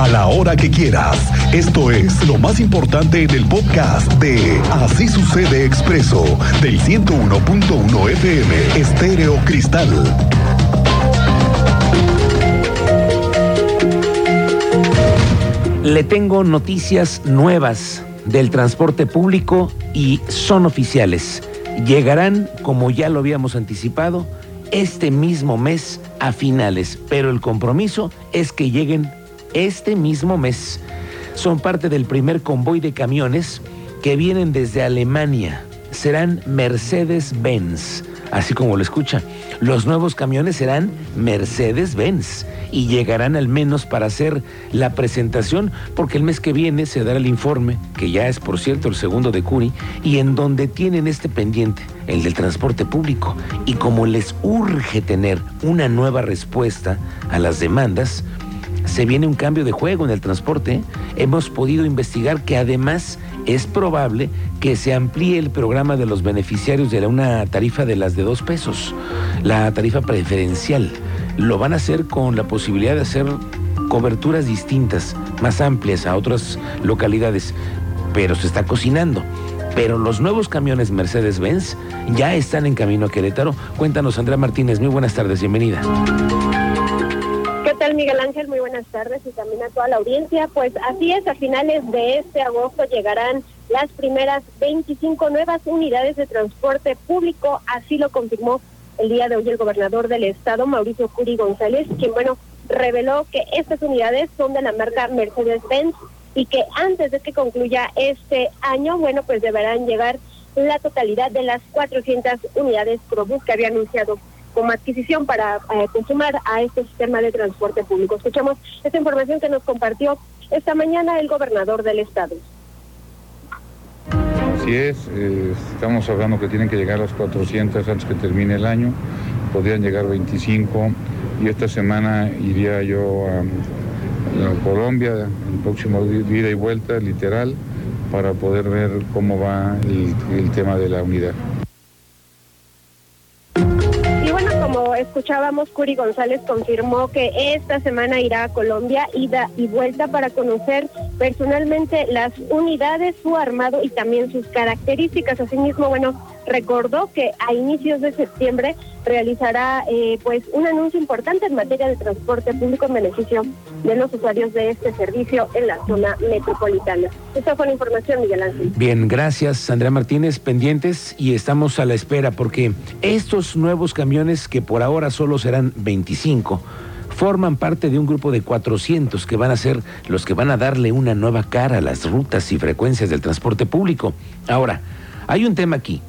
a la hora que quieras. Esto es lo más importante en el podcast de Así sucede expreso del 101.1 FM Estéreo Cristal. Le tengo noticias nuevas del transporte público y son oficiales. Llegarán, como ya lo habíamos anticipado, este mismo mes a finales, pero el compromiso es que lleguen este mismo mes. Son parte del primer convoy de camiones que vienen desde Alemania. Serán Mercedes-Benz, así como lo escucha. Los nuevos camiones serán Mercedes-Benz y llegarán al menos para hacer la presentación, porque el mes que viene se dará el informe, que ya es por cierto el segundo de Curi, y en donde tienen este pendiente, el del transporte público. Y como les urge tener una nueva respuesta a las demandas, se viene un cambio de juego en el transporte. Hemos podido investigar que además es probable que se amplíe el programa de los beneficiarios de una tarifa de las de dos pesos, la tarifa preferencial. Lo van a hacer con la posibilidad de hacer coberturas distintas, más amplias a otras localidades, pero se está cocinando. Pero los nuevos camiones Mercedes-Benz ya están en camino a Querétaro. Cuéntanos, Andrea Martínez. Muy buenas tardes, bienvenida. ¿Qué tal, Miguel Ángel? Muy buenas tardes y también a toda la audiencia. Pues así es, a finales de este agosto llegarán las primeras 25 nuevas unidades de transporte público. Así lo confirmó el día de hoy el gobernador del estado, Mauricio Curi González, quien, bueno, reveló que estas unidades son de la marca Mercedes-Benz y que antes de que concluya este año, bueno, pues deberán llegar la totalidad de las 400 unidades Probus que había anunciado como adquisición para eh, consumar a este sistema de transporte público. Escuchamos esta información que nos compartió esta mañana el gobernador del estado. Así es, eh, estamos hablando que tienen que llegar las 400 antes que termine el año, podrían llegar 25 y esta semana iría yo a, Colombia, el próximo ida y vuelta, literal, para poder ver cómo va el tema de la unidad. Escuchábamos, Curi González confirmó que esta semana irá a Colombia, ida y vuelta para conocer personalmente las unidades, su armado y también sus características. Asimismo, bueno, recordó que a inicios de septiembre realizará eh, pues un anuncio importante en materia de transporte público en beneficio de los usuarios de este servicio en la zona metropolitana. Esta fue la información, Miguel Ángel. Bien, gracias, Andrea Martínez. Pendientes y estamos a la espera porque estos nuevos camiones, que por ahora solo serán 25, forman parte de un grupo de 400 que van a ser los que van a darle una nueva cara a las rutas y frecuencias del transporte público. Ahora, hay un tema aquí.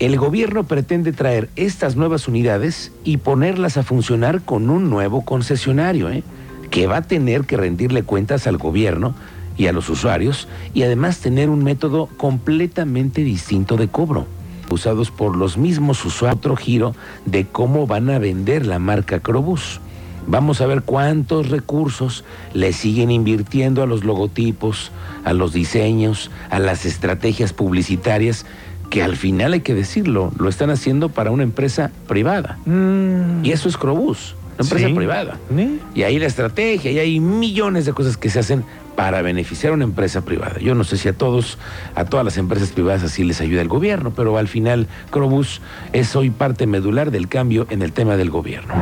El gobierno pretende traer estas nuevas unidades y ponerlas a funcionar con un nuevo concesionario, ¿eh? que va a tener que rendirle cuentas al gobierno y a los usuarios y además tener un método completamente distinto de cobro, usados por los mismos usuarios. Otro giro de cómo van a vender la marca Crobus. Vamos a ver cuántos recursos le siguen invirtiendo a los logotipos, a los diseños, a las estrategias publicitarias que al final hay que decirlo, lo están haciendo para una empresa privada. Mm. Y eso es Crobús, una empresa privada. Y ahí la estrategia, y hay millones de cosas que se hacen para beneficiar a una empresa privada. Yo no sé si a todos, a todas las empresas privadas así les ayuda el gobierno, pero al final Crobús es hoy parte medular del cambio en el tema del gobierno.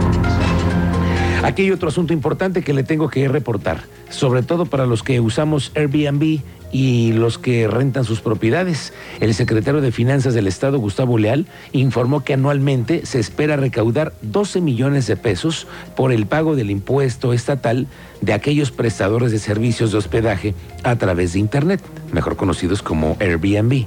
Aquí hay otro asunto importante que le tengo que reportar, sobre todo para los que usamos Airbnb y los que rentan sus propiedades. El secretario de Finanzas del Estado, Gustavo Leal, informó que anualmente se espera recaudar 12 millones de pesos por el pago del impuesto estatal de aquellos prestadores de servicios de hospedaje a través de Internet, mejor conocidos como Airbnb.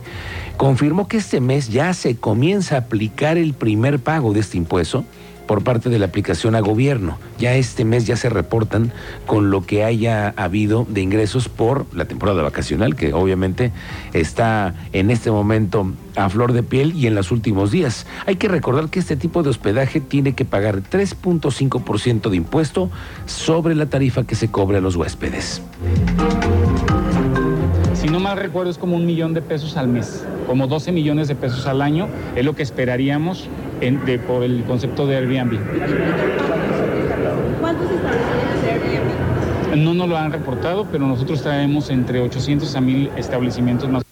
Confirmó que este mes ya se comienza a aplicar el primer pago de este impuesto por parte de la aplicación a gobierno. Ya este mes ya se reportan con lo que haya habido de ingresos por la temporada vacacional, que obviamente está en este momento a flor de piel y en los últimos días. Hay que recordar que este tipo de hospedaje tiene que pagar 3.5% de impuesto sobre la tarifa que se cobre a los huéspedes si no mal recuerdo, es como un millón de pesos al mes, como 12 millones de pesos al año, es lo que esperaríamos por el concepto de Airbnb. ¿Cuántos establecimientos de Airbnb? No nos lo han reportado, pero nosotros traemos entre 800 a 1000 establecimientos más.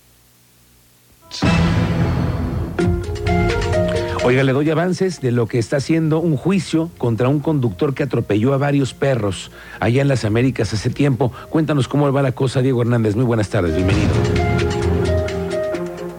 Oiga, le doy avances de lo que está haciendo un juicio contra un conductor que atropelló a varios perros allá en las Américas hace tiempo. Cuéntanos cómo va la cosa, Diego Hernández. Muy buenas tardes, bienvenido.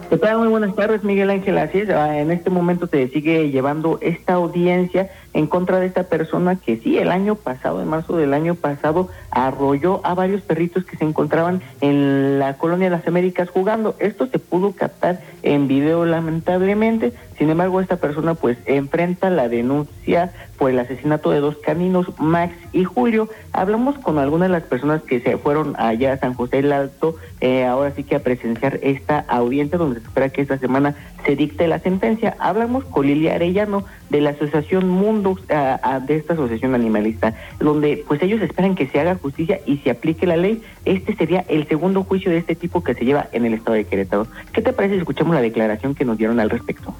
¿Qué tal? Muy buenas tardes, Miguel Ángel. Así es, en este momento se sigue llevando esta audiencia en contra de esta persona que sí, el año pasado, en marzo del año pasado, arrolló a varios perritos que se encontraban en la colonia de las Américas jugando. Esto se pudo captar en video lamentablemente, sin embargo esta persona pues enfrenta la denuncia por el asesinato de dos caninos, Max y Julio. Hablamos con algunas de las personas que se fueron allá a San José del Alto, eh, ahora sí que a presenciar esta audiencia donde se espera que esta semana se dicte la sentencia. Hablamos con Lilia Arellano de la Asociación Mundo, de esta asociación animalista, donde pues ellos esperan que se haga justicia y se aplique la ley. Este sería el segundo juicio de este tipo que se lleva en el estado de Querétaro. ¿Qué te parece si escuchamos la declaración que nos dieron al respecto?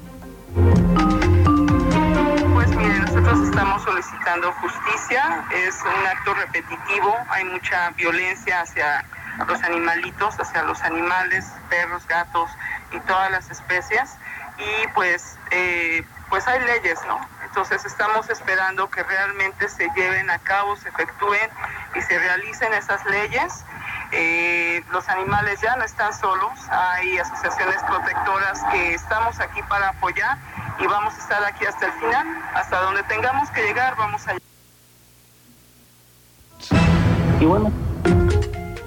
Pues mire, nosotros estamos solicitando justicia, es un acto repetitivo, hay mucha violencia hacia los animalitos, hacia los animales, perros, gatos y todas las especies y pues eh, pues hay leyes, ¿no? Entonces estamos esperando que realmente se lleven a cabo, se efectúen y se realicen esas leyes. Eh, los animales ya no están solos, hay asociaciones protectoras que estamos aquí para apoyar y vamos a estar aquí hasta el final, hasta donde tengamos que llegar vamos a. Y bueno,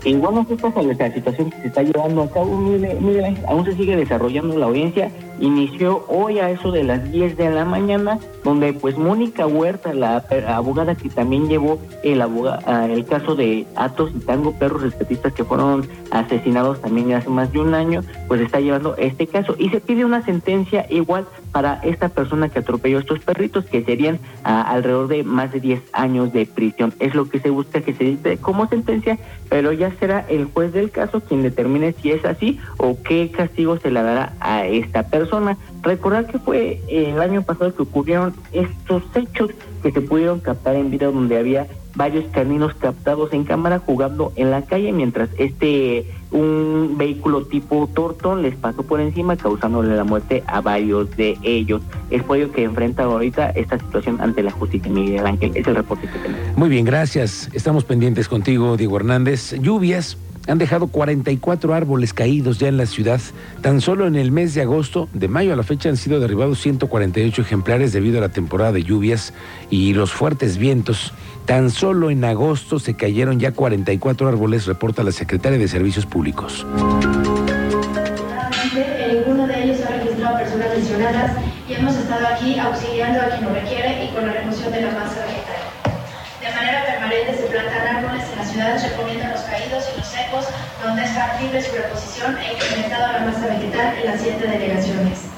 y bueno, esta es la situación que se está llevando a cabo. Mire, aún se sigue desarrollando la audiencia. Inició hoy a eso de las 10 de la mañana, donde pues Mónica Huerta, la abogada que también llevó el, el caso de Atos y Tango, perros respetistas que fueron asesinados también hace más de un año, pues está llevando este caso. Y se pide una sentencia igual para esta persona que atropelló a estos perritos, que serían alrededor de más de 10 años de prisión. Es lo que se busca que se dice como sentencia, pero ya será el juez del caso quien determine si es así o qué castigo se le dará a esta persona. Recordar que fue el año pasado que ocurrieron estos hechos que se pudieron captar en video donde había varios caninos captados en cámara jugando en la calle mientras este un vehículo tipo Torton les pasó por encima causándole la muerte a varios de ellos. Es por que enfrenta ahorita esta situación ante la justicia. Miguel Ángel, es el reporte que tenemos. Muy bien, gracias. Estamos pendientes contigo, Diego Hernández. Lluvias han dejado 44 árboles caídos ya en la ciudad. Tan solo en el mes de agosto, de mayo a la fecha, han sido derribados 148 ejemplares debido a la temporada de lluvias y los fuertes vientos. Tan solo en agosto se cayeron ya 44 árboles, reporta la secretaria de Servicios Públicos. Ninguno de ellos ha registrado personas lesionadas y hemos estado aquí auxiliando a quien lo requiere y con la remoción de la masa vegetal. De manera permanente se plantan árboles en la ciudad, reponiendo los caídos y los secos, donde es factible su reposición e incrementado la masa vegetal en las siete delegaciones.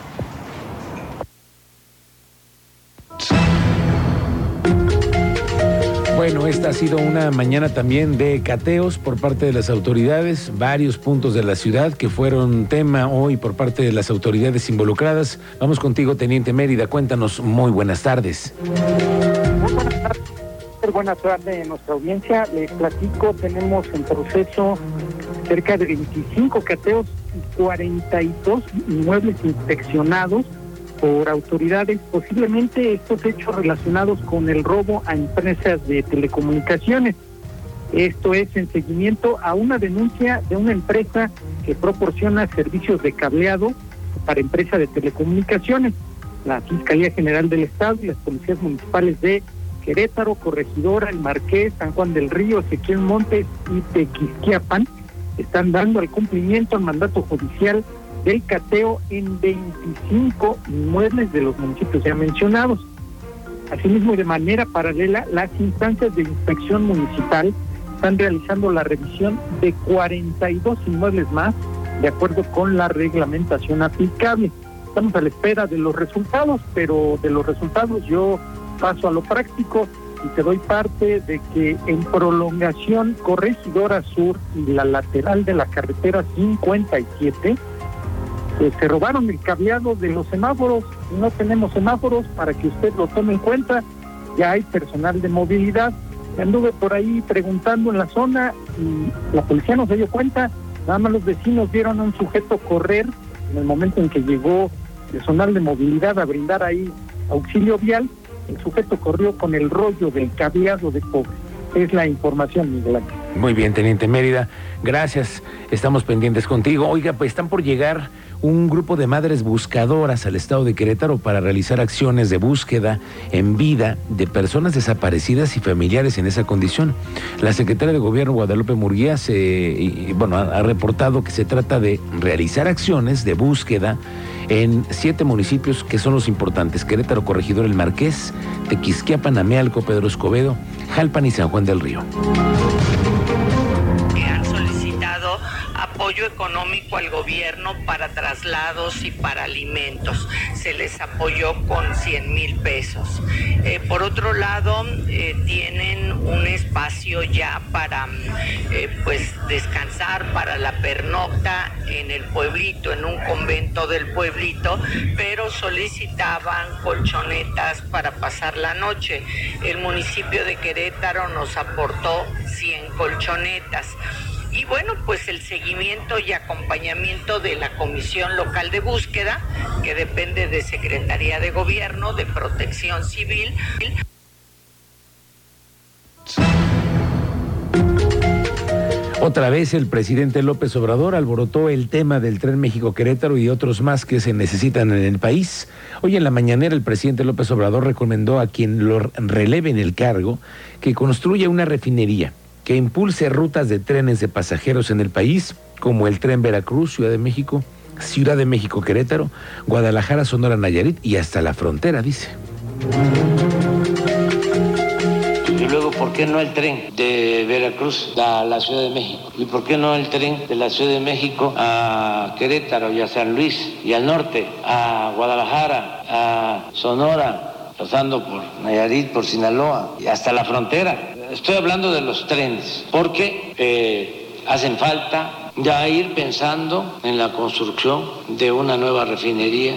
Esta ha sido una mañana también de cateos por parte de las autoridades, varios puntos de la ciudad que fueron tema hoy por parte de las autoridades involucradas. Vamos contigo, Teniente Mérida, cuéntanos, muy buenas tardes. Muy buenas tardes, buenas tardes nuestra audiencia. Les platico, tenemos en proceso cerca de 25 cateos y 42 inmuebles inspeccionados por autoridades, posiblemente estos hechos relacionados con el robo a empresas de telecomunicaciones. Esto es en seguimiento a una denuncia de una empresa que proporciona servicios de cableado para empresas de telecomunicaciones. La Fiscalía General del Estado y las policías municipales de Querétaro, Corregidora, El Marqués, San Juan del Río, Ezequiel Montes y Tequisquiapan están dando al cumplimiento al mandato judicial del cateo en 25 inmuebles de los municipios ya mencionados. Asimismo, de manera paralela, las instancias de inspección municipal están realizando la revisión de 42 inmuebles más, de acuerdo con la reglamentación aplicable. Estamos a la espera de los resultados, pero de los resultados yo paso a lo práctico y te doy parte de que en prolongación Corregidora Sur y la lateral de la carretera 57, pues, se robaron el cableado de los semáforos. No tenemos semáforos para que usted lo tome en cuenta. Ya hay personal de movilidad Anduve por ahí preguntando en la zona y la policía no se dio cuenta. Nada más los vecinos vieron a un sujeto correr en el momento en que llegó personal de movilidad a brindar ahí auxilio vial. El sujeto corrió con el rollo del cableado de cobre. Es la información, Miguel Ángel. Muy bien, Teniente Mérida. Gracias. Estamos pendientes contigo. Oiga, pues están por llegar un grupo de madres buscadoras al estado de Querétaro para realizar acciones de búsqueda en vida de personas desaparecidas y familiares en esa condición. La secretaria de Gobierno Guadalupe Murguía bueno, ha reportado que se trata de realizar acciones de búsqueda en siete municipios que son los importantes: Querétaro, Corregidor El Marqués, Tequisquiapan, Amealco, Pedro Escobedo, Jalpan y San Juan del Río. Apoyo económico al gobierno para traslados y para alimentos. Se les apoyó con 100 mil pesos. Eh, por otro lado, eh, tienen un espacio ya para eh, pues descansar para la pernocta en el pueblito, en un convento del pueblito, pero solicitaban colchonetas para pasar la noche. El municipio de Querétaro nos aportó 100 colchonetas. Y bueno, pues el seguimiento y acompañamiento de la Comisión Local de Búsqueda, que depende de Secretaría de Gobierno, de Protección Civil. Otra vez el presidente López Obrador alborotó el tema del tren México-Querétaro y otros más que se necesitan en el país. Hoy en la mañanera el presidente López Obrador recomendó a quien lo releve en el cargo que construya una refinería que impulse rutas de trenes de pasajeros en el país, como el tren Veracruz, Ciudad de México, Ciudad de México, Querétaro, Guadalajara, Sonora, Nayarit y hasta la frontera, dice. Y luego, ¿por qué no el tren de Veracruz a la Ciudad de México? ¿Y por qué no el tren de la Ciudad de México a Querétaro y a San Luis y al norte, a Guadalajara, a Sonora, pasando por Nayarit, por Sinaloa y hasta la frontera? Estoy hablando de los trenes, porque eh, hacen falta ya ir pensando en la construcción de una nueva refinería